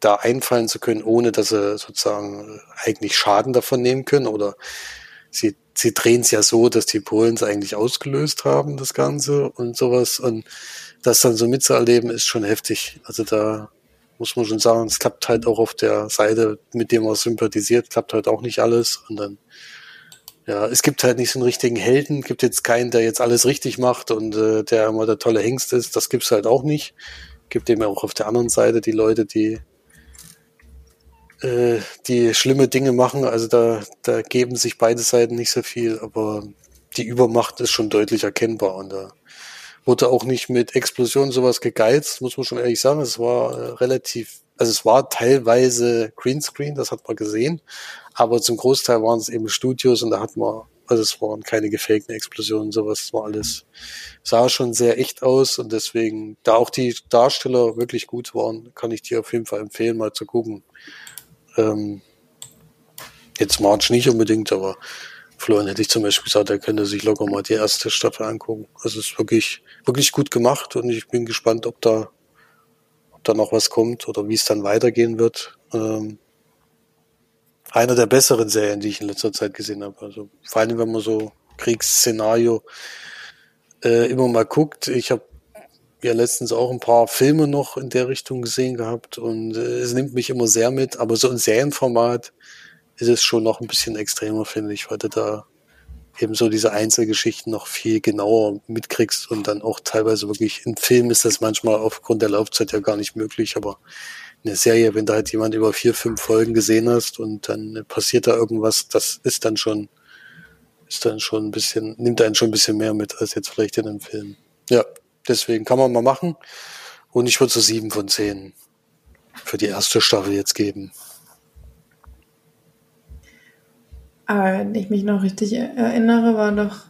da einfallen zu können, ohne dass sie sozusagen eigentlich Schaden davon nehmen können oder sie, sie drehen es ja so, dass die Polen es eigentlich ausgelöst haben, das Ganze und sowas und das dann so mitzuerleben, ist schon heftig. Also da muss man schon sagen, es klappt halt auch auf der Seite, mit dem man sympathisiert, klappt halt auch nicht alles. Und dann, ja, es gibt halt nicht so einen richtigen Helden, gibt jetzt keinen, der jetzt alles richtig macht und äh, der immer der tolle Hengst ist. Das gibt's halt auch nicht. Gibt eben auch auf der anderen Seite die Leute, die äh, die schlimme Dinge machen. Also da, da geben sich beide Seiten nicht so viel, aber die Übermacht ist schon deutlich erkennbar und da wurde auch nicht mit Explosionen sowas gegeizt, muss man schon ehrlich sagen. Es war äh, relativ, also es war teilweise Greenscreen, das hat man gesehen, aber zum Großteil waren es eben Studios und da hat man, also es waren keine gefakten Explosionen, sowas, es war alles, sah schon sehr echt aus und deswegen, da auch die Darsteller wirklich gut waren, kann ich dir auf jeden Fall empfehlen, mal zu gucken. Ähm, jetzt March nicht unbedingt, aber Florian hätte ich zum Beispiel gesagt, er könnte sich locker mal die erste Staffel angucken. Also es ist wirklich, wirklich gut gemacht und ich bin gespannt, ob da, ob da noch was kommt oder wie es dann weitergehen wird. Ähm, einer der besseren Serien, die ich in letzter Zeit gesehen habe. Also vor allem, wenn man so Kriegsszenario äh, immer mal guckt. Ich habe ja letztens auch ein paar Filme noch in der Richtung gesehen gehabt und äh, es nimmt mich immer sehr mit, aber so ein Serienformat ist es schon noch ein bisschen extremer, finde ich, weil du da eben so diese Einzelgeschichten noch viel genauer mitkriegst und dann auch teilweise wirklich in Film ist das manchmal aufgrund der Laufzeit ja gar nicht möglich, aber eine Serie, wenn da halt jemand über vier, fünf Folgen gesehen hast und dann passiert da irgendwas, das ist dann schon, ist dann schon ein bisschen, nimmt einen schon ein bisschen mehr mit als jetzt vielleicht in einem Film. Ja, deswegen kann man mal machen. Und ich würde so sieben von zehn für die erste Staffel jetzt geben. Aber wenn ich mich noch richtig erinnere, war doch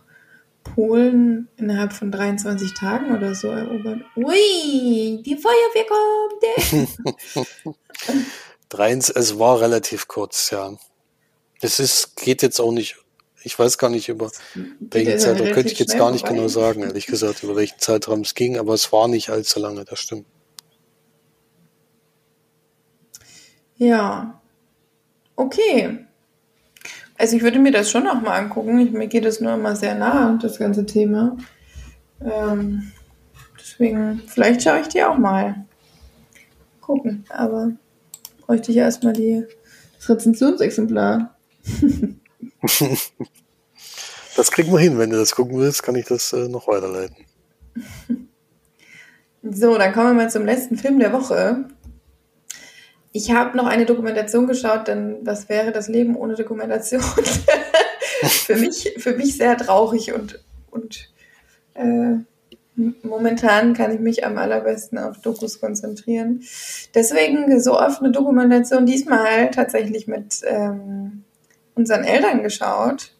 Polen innerhalb von 23 Tagen oder so erobert. Ui, die Feuerwehr kommt! es war relativ kurz, ja. Es ist, geht jetzt auch nicht, ich weiß gar nicht über welchen Zeitraum, könnte ich jetzt gar nicht vorbei. genau sagen, ehrlich gesagt, über welchen Zeitraum es ging, aber es war nicht allzu lange, das stimmt. Ja. Okay. Also ich würde mir das schon auch mal angucken. Ich, mir geht es nur immer sehr nah, das ganze Thema. Ähm, deswegen, vielleicht schaue ich die auch mal gucken. Aber bräuchte ich erstmal die, das Rezensionsexemplar. das kriegen wir hin. Wenn du das gucken willst, kann ich das äh, noch weiterleiten. So, dann kommen wir mal zum letzten Film der Woche. Ich habe noch eine Dokumentation geschaut, denn was wäre das Leben ohne Dokumentation? für, mich, für mich sehr traurig und, und äh, momentan kann ich mich am allerbesten auf Dokus konzentrieren. Deswegen so oft eine Dokumentation, diesmal tatsächlich mit ähm, unseren Eltern geschaut,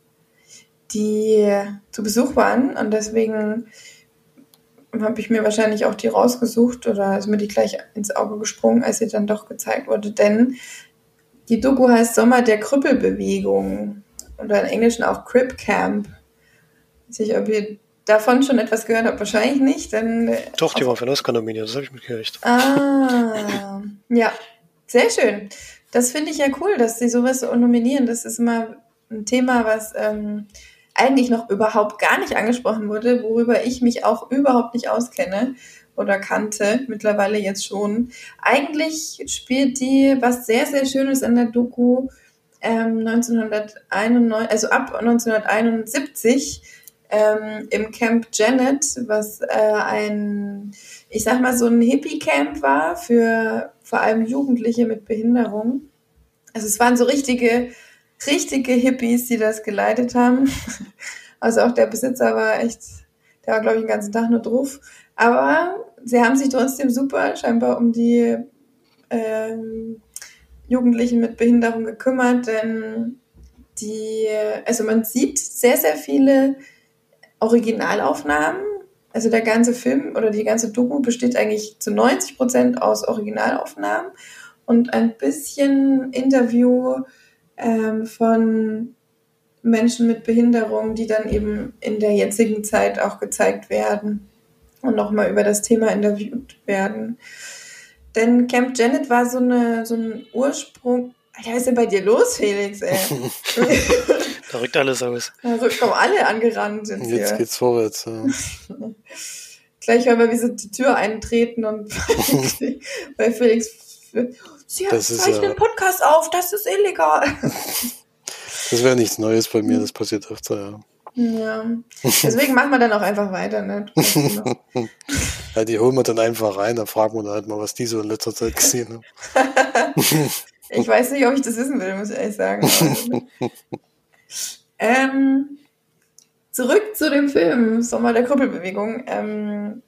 die zu Besuch waren und deswegen habe ich mir wahrscheinlich auch die rausgesucht oder ist mir die gleich ins Auge gesprungen, als sie dann doch gezeigt wurde. Denn die Doku heißt Sommer der Krüppelbewegung oder im Englischen auch Crip Camp. Ich weiß nicht, ob ihr davon schon etwas gehört habt, wahrscheinlich nicht. Denn äh, Doch, die war für Oscar nominiert, das habe ich mitgekriegt. Ah, ja, sehr schön. Das finde ich ja cool, dass sie sowas nominieren. Das ist immer ein Thema, was ähm, eigentlich noch überhaupt gar nicht angesprochen wurde, worüber ich mich auch überhaupt nicht auskenne oder kannte, mittlerweile jetzt schon. Eigentlich spielt die was sehr, sehr Schönes in der Doku ähm, 1991, also ab 1971 ähm, im Camp Janet, was äh, ein, ich sag mal, so ein Hippie-Camp war für vor allem Jugendliche mit Behinderung. Also es waren so richtige richtige Hippies, die das geleitet haben. Also auch der Besitzer war echt, der war, glaube ich, den ganzen Tag nur drauf. Aber sie haben sich trotzdem super scheinbar um die ähm, Jugendlichen mit Behinderung gekümmert, denn die, also man sieht sehr, sehr viele Originalaufnahmen. Also der ganze Film oder die ganze Doku besteht eigentlich zu 90 Prozent aus Originalaufnahmen und ein bisschen Interview ähm, von Menschen mit Behinderung, die dann eben in der jetzigen Zeit auch gezeigt werden und nochmal über das Thema interviewt werden. Denn Camp Janet war so, eine, so ein Ursprung. Alter, was ist denn bei dir los, Felix, ey? da rückt alles aus. Da kommen alle angerannt. Jetzt, jetzt geht's vorwärts. Ja. Gleich hören wir, wie sie die Tür eintreten und bei Felix Sie das zeichnen ja, Podcast auf, das ist illegal. Das wäre nichts Neues bei mir, das passiert öfter, ja. Ja, deswegen machen wir dann auch einfach weiter. Ne? ja, die holen wir dann einfach rein, dann fragen wir dann halt mal, was die so in letzter Zeit gesehen haben. ich weiß nicht, ob ich das wissen will, muss ich ehrlich sagen. ähm, zurück zu dem Film Sommer der Krüppelbewegung. Ähm,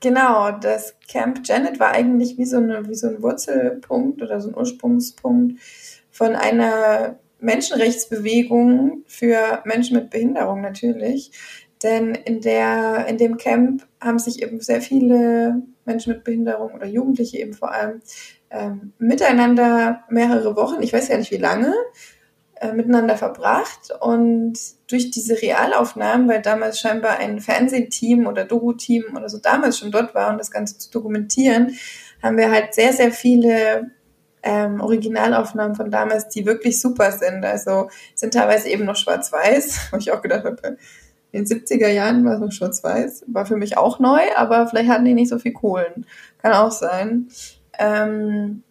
genau, das Camp Janet war eigentlich wie so, eine, wie so ein Wurzelpunkt oder so ein Ursprungspunkt von einer Menschenrechtsbewegung für Menschen mit Behinderung natürlich. Denn in, der, in dem Camp haben sich eben sehr viele Menschen mit Behinderung oder Jugendliche eben vor allem ähm, miteinander mehrere Wochen, ich weiß ja nicht wie lange, äh, miteinander verbracht. Und durch diese Realaufnahmen, weil damals scheinbar ein Fernsehteam oder Doku-Team oder so damals schon dort war, um das Ganze zu dokumentieren, haben wir halt sehr, sehr viele ähm, Originalaufnahmen von damals, die wirklich super sind. Also sind teilweise eben noch schwarz-weiß, wo ich auch gedacht habe, in den 70er Jahren war es noch schwarz-weiß. War für mich auch neu, aber vielleicht hatten die nicht so viel Kohlen. Kann auch sein. Ähm,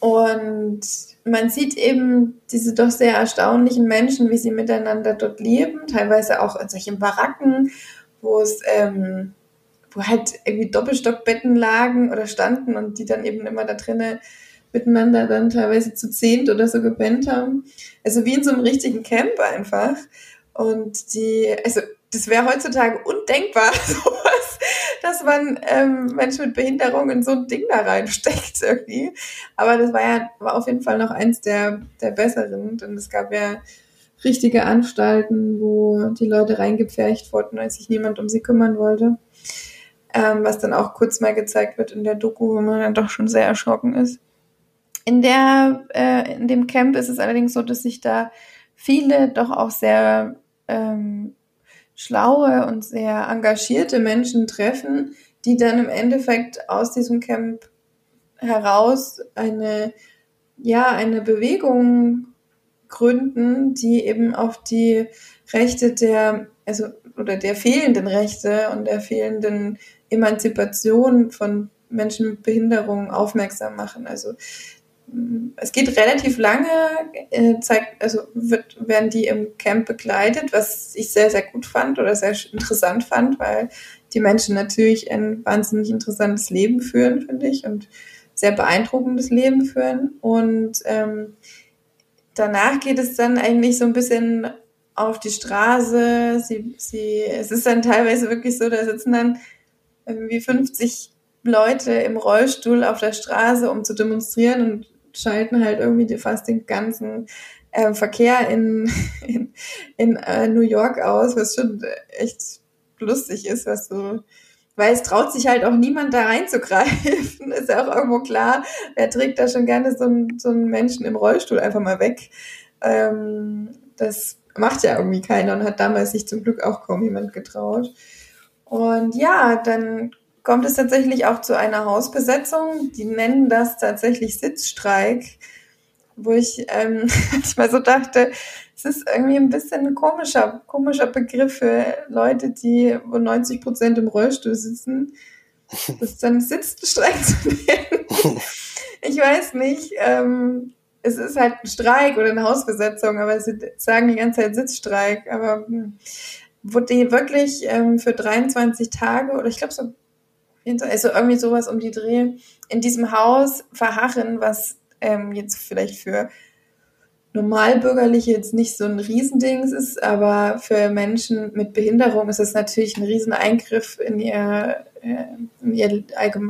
und man sieht eben diese doch sehr erstaunlichen Menschen, wie sie miteinander dort leben, teilweise auch in solchen Baracken, wo es, ähm, wo halt irgendwie Doppelstockbetten lagen oder standen und die dann eben immer da drinnen miteinander dann teilweise zu zehnt oder so gepennt haben. Also wie in so einem richtigen Camp einfach. Und die, also das wäre heutzutage undenkbar, sowas, dass man ähm, Menschen mit Behinderung in so ein Ding da reinsteckt irgendwie. Aber das war ja war auf jeden Fall noch eins der, der besseren. Und es gab ja richtige Anstalten, wo die Leute reingepfercht wurden, als sich niemand um sie kümmern wollte. Ähm, was dann auch kurz mal gezeigt wird in der Doku, wo man dann doch schon sehr erschrocken ist. In der, äh, in dem Camp ist es allerdings so, dass sich da viele doch auch sehr ähm, schlaue und sehr engagierte Menschen treffen, die dann im Endeffekt aus diesem Camp heraus eine, ja, eine Bewegung gründen, die eben auf die Rechte der, also, oder der fehlenden Rechte und der fehlenden Emanzipation von Menschen mit Behinderung aufmerksam machen. Also es geht relativ lange, äh, zeigt, also wird, werden die im Camp begleitet, was ich sehr, sehr gut fand oder sehr interessant fand, weil die Menschen natürlich ein wahnsinnig interessantes Leben führen, finde ich, und sehr beeindruckendes Leben führen. Und ähm, danach geht es dann eigentlich so ein bisschen auf die Straße. Sie, sie, es ist dann teilweise wirklich so, da sitzen dann irgendwie 50 Leute im Rollstuhl auf der Straße, um zu demonstrieren und schalten halt irgendwie fast den ganzen äh, Verkehr in, in, in äh, New York aus, was schon echt lustig ist, was so, weil es traut sich halt auch niemand da reinzugreifen. ist ja auch irgendwo klar, wer trägt da schon gerne so einen, so einen Menschen im Rollstuhl einfach mal weg. Ähm, das macht ja irgendwie keiner und hat damals sich zum Glück auch kaum jemand getraut. Und ja, dann kommt es tatsächlich auch zu einer Hausbesetzung. Die nennen das tatsächlich Sitzstreik, wo ich ähm, manchmal so dachte, es ist irgendwie ein bisschen ein komischer, komischer Begriff für Leute, die wo 90 Prozent im Rollstuhl sitzen. Das ist dann Sitzstreik zu nennen. Ich weiß nicht. Ähm, es ist halt ein Streik oder eine Hausbesetzung, aber sie sagen die ganze Zeit Sitzstreik. Aber hm, wo die wirklich ähm, für 23 Tage oder ich glaube so also irgendwie sowas um die Dreh, in diesem Haus verharren, was ähm, jetzt vielleicht für Normalbürgerliche jetzt nicht so ein Riesending ist, aber für Menschen mit Behinderung ist es natürlich ein Rieseneingriff in ihr, äh, in ihr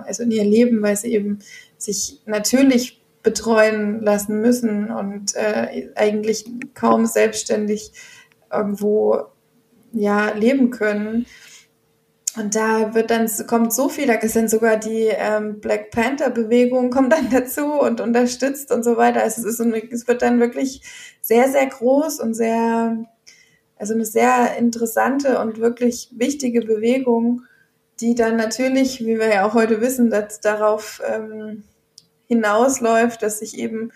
also in ihr Leben, weil sie eben sich natürlich betreuen lassen müssen und äh, eigentlich kaum selbstständig irgendwo ja leben können. Und da wird dann, kommt so viel, da ist dann sogar die ähm, Black Panther-Bewegung kommt dann dazu und unterstützt und so weiter. Also es, ist eine, es wird dann wirklich sehr, sehr groß und sehr, also eine sehr interessante und wirklich wichtige Bewegung, die dann natürlich, wie wir ja auch heute wissen, dass darauf ähm, hinausläuft, dass sich eben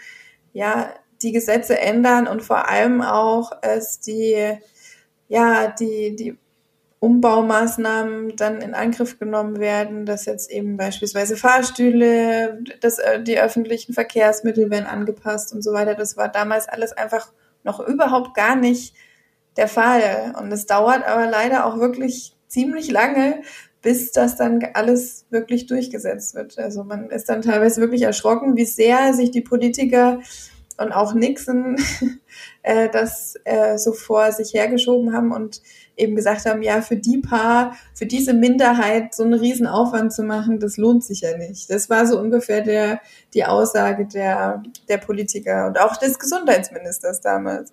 ja die Gesetze ändern und vor allem auch es die ja die die Umbaumaßnahmen dann in Angriff genommen werden, dass jetzt eben beispielsweise Fahrstühle, dass äh, die öffentlichen Verkehrsmittel werden angepasst und so weiter. Das war damals alles einfach noch überhaupt gar nicht der Fall. Und es dauert aber leider auch wirklich ziemlich lange, bis das dann alles wirklich durchgesetzt wird. Also man ist dann teilweise wirklich erschrocken, wie sehr sich die Politiker und auch Nixon äh, das äh, so vor sich hergeschoben haben und eben gesagt haben, ja, für die Paar, für diese Minderheit so einen riesen Aufwand zu machen, das lohnt sich ja nicht. Das war so ungefähr der, die Aussage der, der Politiker und auch des Gesundheitsministers damals.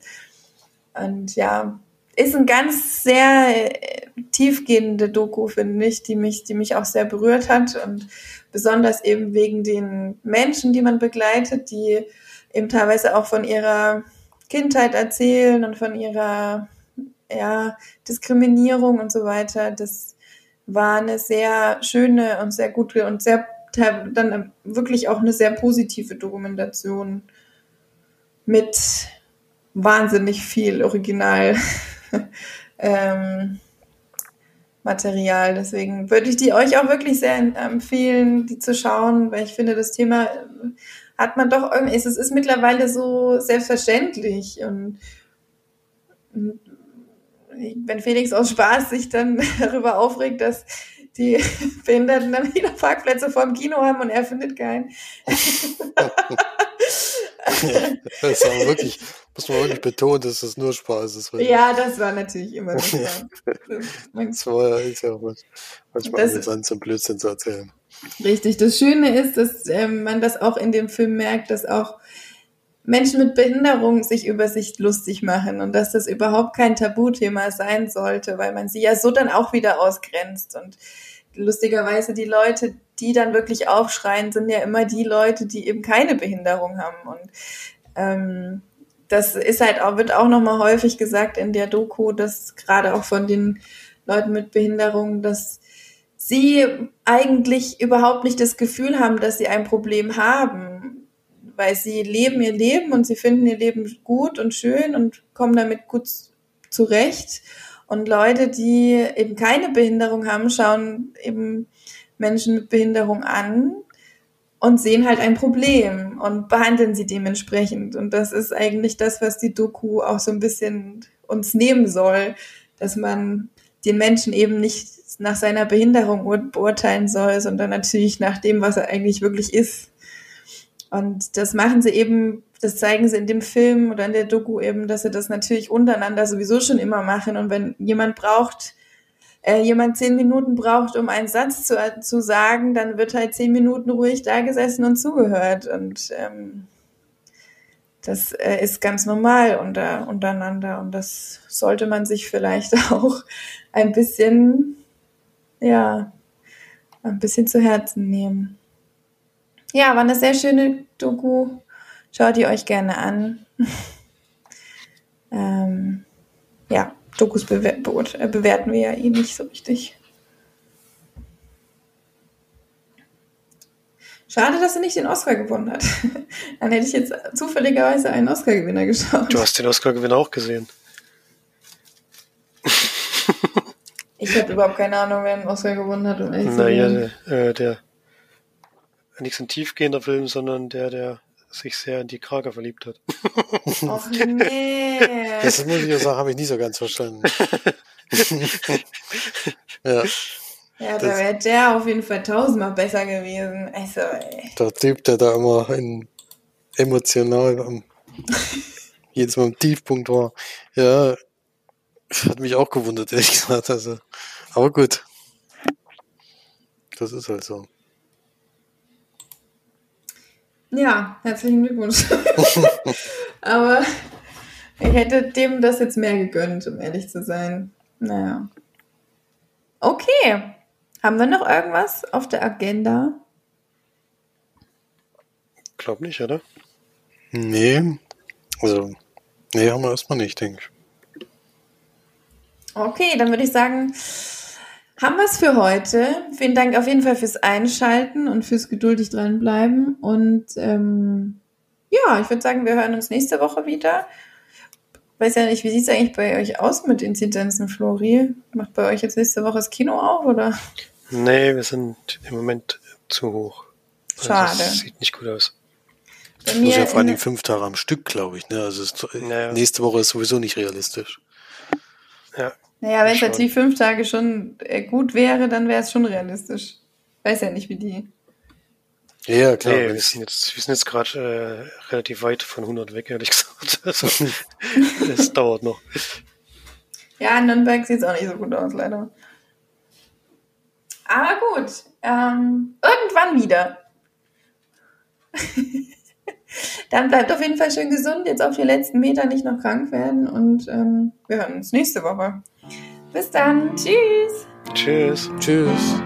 Und ja, ist ein ganz sehr äh, tiefgehende Doku, finde ich, die mich, die mich auch sehr berührt hat und besonders eben wegen den Menschen, die man begleitet, die eben teilweise auch von ihrer Kindheit erzählen und von ihrer ja, Diskriminierung und so weiter. Das war eine sehr schöne und sehr gute und sehr dann wirklich auch eine sehr positive Dokumentation mit wahnsinnig viel Original ähm, Material. Deswegen würde ich die euch auch wirklich sehr empfehlen, die zu schauen, weil ich finde, das Thema hat man doch irgendwie, es ist mittlerweile so selbstverständlich und wenn Felix aus Spaß sich dann darüber aufregt, dass die Behinderten dann wieder Parkplätze vorm Kino haben und er findet keinen. das ist aber wirklich, muss man wirklich betonen, dass das nur Spaß ist. Ja, das war natürlich immer so. das war ja, ist ja auch manchmal das, amüsant, so Blödsinn zu erzählen. Richtig. Das Schöne ist, dass ähm, man das auch in dem Film merkt, dass auch Menschen mit Behinderung sich über sich lustig machen und dass das überhaupt kein Tabuthema sein sollte, weil man sie ja so dann auch wieder ausgrenzt. Und lustigerweise die Leute, die dann wirklich aufschreien, sind ja immer die Leute, die eben keine Behinderung haben. Und ähm, das ist halt auch, wird auch nochmal häufig gesagt in der Doku, dass gerade auch von den Leuten mit Behinderung, dass sie eigentlich überhaupt nicht das Gefühl haben, dass sie ein Problem haben weil sie leben ihr Leben und sie finden ihr Leben gut und schön und kommen damit gut zurecht. Und Leute, die eben keine Behinderung haben, schauen eben Menschen mit Behinderung an und sehen halt ein Problem und behandeln sie dementsprechend. Und das ist eigentlich das, was die Doku auch so ein bisschen uns nehmen soll, dass man den Menschen eben nicht nach seiner Behinderung beurteilen soll, sondern natürlich nach dem, was er eigentlich wirklich ist. Und das machen sie eben, das zeigen sie in dem Film oder in der Doku eben, dass sie das natürlich untereinander sowieso schon immer machen. Und wenn jemand braucht, äh, jemand zehn Minuten braucht, um einen Satz zu, zu sagen, dann wird halt zehn Minuten ruhig da gesessen und zugehört. Und ähm, das äh, ist ganz normal unter, untereinander. Und das sollte man sich vielleicht auch ein bisschen, ja, ein bisschen zu Herzen nehmen. Ja, war eine sehr schöne Doku. Schaut ihr euch gerne an. ähm, ja, Dokus bewer äh, bewerten wir ja eh nicht so richtig. Schade, dass er nicht den Oscar gewonnen hat. Dann hätte ich jetzt zufälligerweise einen Oscar-Gewinner geschaut. Du hast den Oscar-Gewinner auch gesehen. ich habe überhaupt keine Ahnung, wer einen Oscar gewonnen hat. Um naja, der, äh, der nicht so ein tiefgehender Film, sondern der, der sich sehr in die Krake verliebt hat. Ach nee. Das muss ich ja sagen, habe ich nicht so ganz verstanden. ja. Ja, da wäre der auf jeden Fall tausendmal besser gewesen. Also, ey. Der Typ, der da immer in, emotional am, jedes Mal im Tiefpunkt war. Ja, hat mich auch gewundert, ehrlich gesagt. Also, aber gut. Das ist halt so. Ja, herzlichen Glückwunsch. Aber ich hätte dem das jetzt mehr gegönnt, um ehrlich zu sein. Naja. Okay. Haben wir noch irgendwas auf der Agenda? Glaub nicht, oder? Nee. Also, nee, haben wir erstmal nicht, denke ich. Okay, dann würde ich sagen, haben wir es für heute. Vielen Dank auf jeden Fall fürs Einschalten und fürs geduldig dranbleiben. Und ähm, ja, ich würde sagen, wir hören uns nächste Woche wieder. Weiß ja nicht, wie sieht es eigentlich bei euch aus mit Inzidenzen, Flori? Macht bei euch jetzt nächste Woche das Kino auf, oder? Nee, wir sind im Moment zu hoch. Also Schade. Also, sieht nicht gut aus. Das muss ja vor allem fünf Tage am Stück, glaube ich. Ne? Also ist, naja. nächste Woche ist sowieso nicht realistisch. Ja, naja, wenn es natürlich fünf Tage schon äh, gut wäre, dann wäre es schon realistisch. Weiß ja nicht, wie die Ja, klar. Nee, wir es- sind jetzt, wir sind jetzt gerade äh, relativ weit von 100 weg, ehrlich gesagt. Also, das dauert noch. Ja, in Nürnberg sieht es auch nicht so gut aus, leider. Aber gut, ähm, irgendwann wieder. Dann bleibt auf jeden Fall schön gesund, jetzt auf die letzten Meter nicht noch krank werden und ähm, wir hören uns nächste Woche. Bis dann, tschüss. Tschüss. Tschüss.